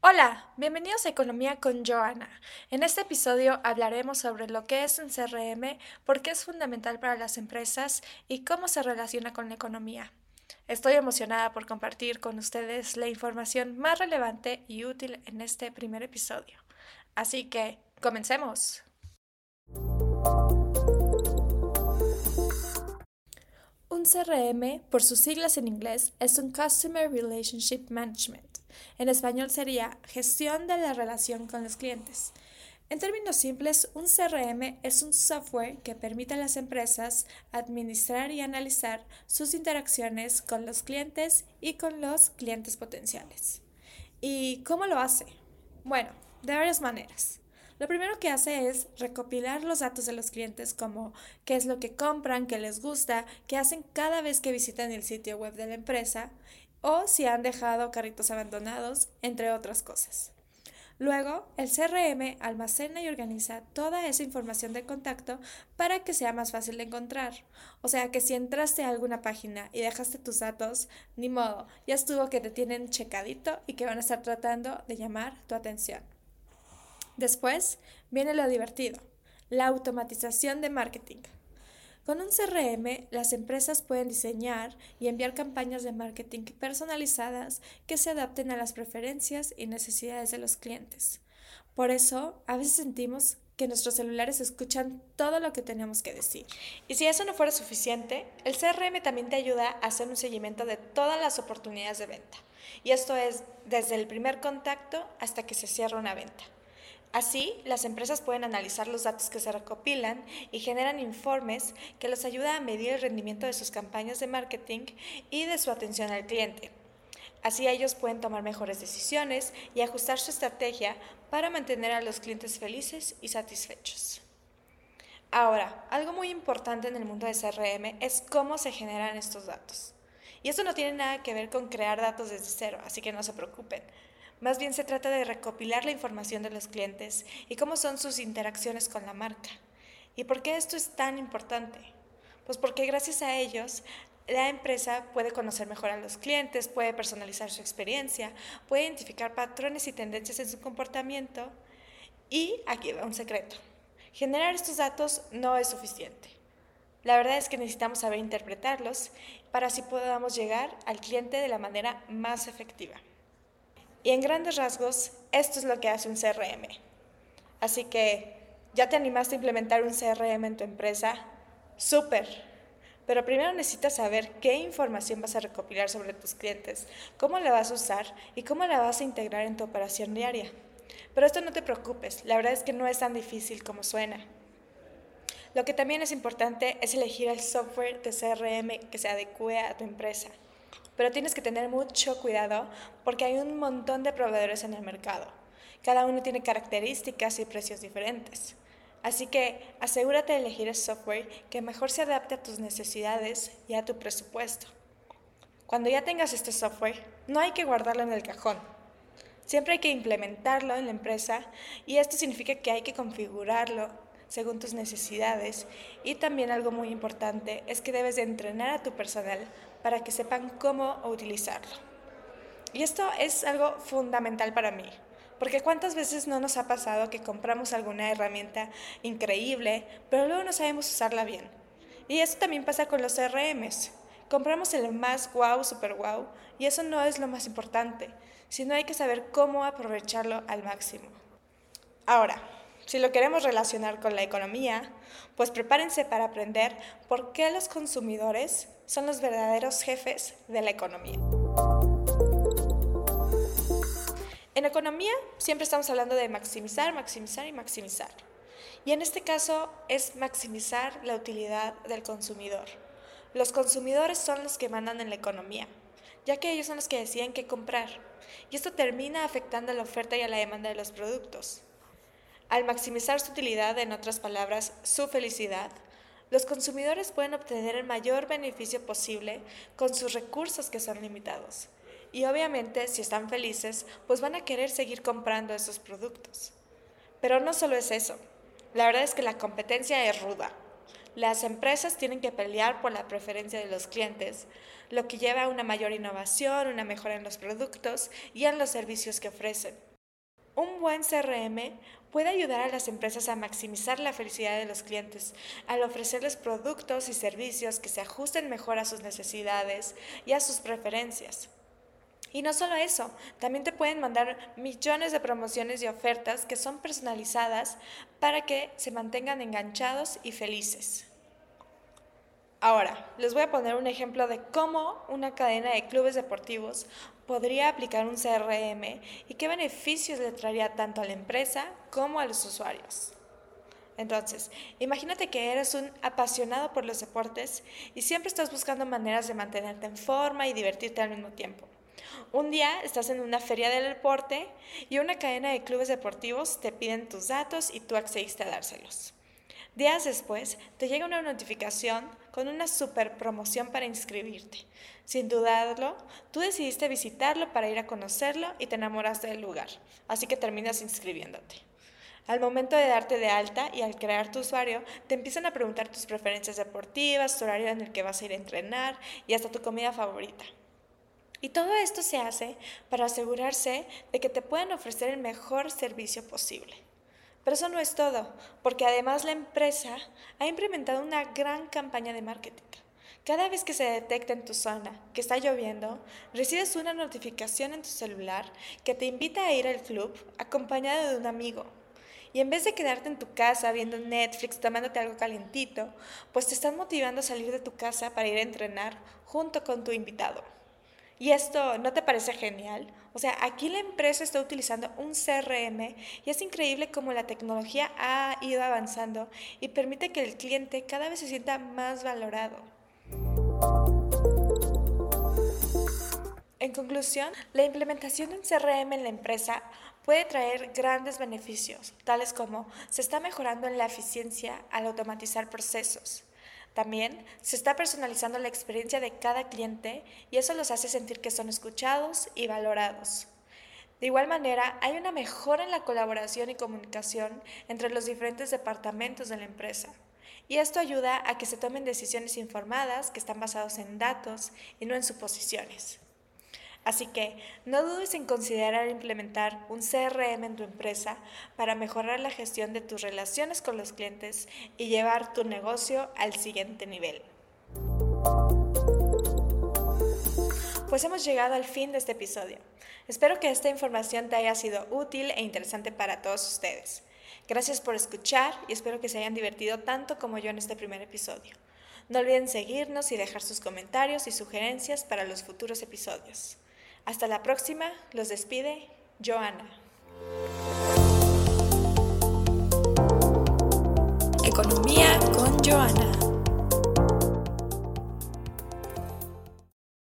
Hola, bienvenidos a Economía con Joana. En este episodio hablaremos sobre lo que es un CRM, por qué es fundamental para las empresas y cómo se relaciona con la economía. Estoy emocionada por compartir con ustedes la información más relevante y útil en este primer episodio. Así que, comencemos. CRM, por sus siglas en inglés, es un Customer Relationship Management. En español sería gestión de la relación con los clientes. En términos simples, un CRM es un software que permite a las empresas administrar y analizar sus interacciones con los clientes y con los clientes potenciales. ¿Y cómo lo hace? Bueno, de varias maneras. Lo primero que hace es recopilar los datos de los clientes como qué es lo que compran, qué les gusta, qué hacen cada vez que visitan el sitio web de la empresa o si han dejado carritos abandonados, entre otras cosas. Luego, el CRM almacena y organiza toda esa información de contacto para que sea más fácil de encontrar. O sea que si entraste a alguna página y dejaste tus datos, ni modo, ya estuvo que te tienen checadito y que van a estar tratando de llamar tu atención. Después viene lo divertido, la automatización de marketing. Con un CRM, las empresas pueden diseñar y enviar campañas de marketing personalizadas que se adapten a las preferencias y necesidades de los clientes. Por eso, a veces sentimos que nuestros celulares escuchan todo lo que tenemos que decir. Y si eso no fuera suficiente, el CRM también te ayuda a hacer un seguimiento de todas las oportunidades de venta. Y esto es desde el primer contacto hasta que se cierra una venta. Así, las empresas pueden analizar los datos que se recopilan y generan informes que les ayuda a medir el rendimiento de sus campañas de marketing y de su atención al cliente. Así ellos pueden tomar mejores decisiones y ajustar su estrategia para mantener a los clientes felices y satisfechos. Ahora, algo muy importante en el mundo de CRM es cómo se generan estos datos. Y esto no tiene nada que ver con crear datos desde cero, así que no se preocupen. Más bien se trata de recopilar la información de los clientes y cómo son sus interacciones con la marca. ¿Y por qué esto es tan importante? Pues porque gracias a ellos la empresa puede conocer mejor a los clientes, puede personalizar su experiencia, puede identificar patrones y tendencias en su comportamiento. Y aquí va un secreto. Generar estos datos no es suficiente. La verdad es que necesitamos saber interpretarlos para así podamos llegar al cliente de la manera más efectiva. Y en grandes rasgos, esto es lo que hace un CRM. Así que, ¿ya te animaste a implementar un CRM en tu empresa? Súper. Pero primero necesitas saber qué información vas a recopilar sobre tus clientes, cómo la vas a usar y cómo la vas a integrar en tu operación diaria. Pero esto no te preocupes, la verdad es que no es tan difícil como suena. Lo que también es importante es elegir el software de CRM que se adecue a tu empresa pero tienes que tener mucho cuidado porque hay un montón de proveedores en el mercado. Cada uno tiene características y precios diferentes. Así que asegúrate de elegir el software que mejor se adapte a tus necesidades y a tu presupuesto. Cuando ya tengas este software, no hay que guardarlo en el cajón. Siempre hay que implementarlo en la empresa y esto significa que hay que configurarlo según tus necesidades y también algo muy importante es que debes de entrenar a tu personal para que sepan cómo utilizarlo. Y esto es algo fundamental para mí, porque cuántas veces no nos ha pasado que compramos alguna herramienta increíble, pero luego no sabemos usarla bien. Y eso también pasa con los CRMs. Compramos el más wow, super wow, y eso no es lo más importante, sino hay que saber cómo aprovecharlo al máximo. Ahora, si lo queremos relacionar con la economía, pues prepárense para aprender por qué los consumidores son los verdaderos jefes de la economía. En economía siempre estamos hablando de maximizar, maximizar y maximizar. Y en este caso es maximizar la utilidad del consumidor. Los consumidores son los que mandan en la economía, ya que ellos son los que deciden qué comprar. Y esto termina afectando la oferta y a la demanda de los productos. Al maximizar su utilidad, en otras palabras, su felicidad, los consumidores pueden obtener el mayor beneficio posible con sus recursos que son limitados. Y obviamente, si están felices, pues van a querer seguir comprando esos productos. Pero no solo es eso. La verdad es que la competencia es ruda. las empresas tienen que pelear por la preferencia de los clientes, lo que lleva a una mayor innovación, una mejora en los productos y en los servicios que ofrecen. Un buen CRM puede ayudar a las empresas a maximizar la felicidad de los clientes al ofrecerles productos y servicios que se ajusten mejor a sus necesidades y a sus preferencias. Y no solo eso, también te pueden mandar millones de promociones y ofertas que son personalizadas para que se mantengan enganchados y felices. Ahora, les voy a poner un ejemplo de cómo una cadena de clubes deportivos podría aplicar un CRM y qué beneficios le traería tanto a la empresa como a los usuarios. Entonces, imagínate que eres un apasionado por los deportes y siempre estás buscando maneras de mantenerte en forma y divertirte al mismo tiempo. Un día estás en una feria del deporte y una cadena de clubes deportivos te piden tus datos y tú accediste a dárselos. Días después, te llega una notificación con una super promoción para inscribirte. Sin dudarlo, tú decidiste visitarlo para ir a conocerlo y te enamoraste del lugar, así que terminas inscribiéndote. Al momento de darte de alta y al crear tu usuario, te empiezan a preguntar tus preferencias deportivas, tu horario en el que vas a ir a entrenar y hasta tu comida favorita. Y todo esto se hace para asegurarse de que te puedan ofrecer el mejor servicio posible. Pero eso no es todo, porque además la empresa ha implementado una gran campaña de marketing. Cada vez que se detecta en tu zona que está lloviendo, recibes una notificación en tu celular que te invita a ir al club acompañado de un amigo. Y en vez de quedarte en tu casa viendo Netflix, tomándote algo calentito, pues te están motivando a salir de tu casa para ir a entrenar junto con tu invitado. ¿Y esto no te parece genial? O sea, aquí la empresa está utilizando un CRM y es increíble cómo la tecnología ha ido avanzando y permite que el cliente cada vez se sienta más valorado. En conclusión, la implementación de un CRM en la empresa puede traer grandes beneficios, tales como se está mejorando en la eficiencia al automatizar procesos, también se está personalizando la experiencia de cada cliente y eso los hace sentir que son escuchados y valorados. De igual manera, hay una mejora en la colaboración y comunicación entre los diferentes departamentos de la empresa. Y esto ayuda a que se tomen decisiones informadas que están basadas en datos y no en suposiciones. Así que no dudes en considerar implementar un CRM en tu empresa para mejorar la gestión de tus relaciones con los clientes y llevar tu negocio al siguiente nivel. Pues hemos llegado al fin de este episodio. Espero que esta información te haya sido útil e interesante para todos ustedes. Gracias por escuchar y espero que se hayan divertido tanto como yo en este primer episodio. No olviden seguirnos y dejar sus comentarios y sugerencias para los futuros episodios. Hasta la próxima, los despide Joana. Economía con Joana.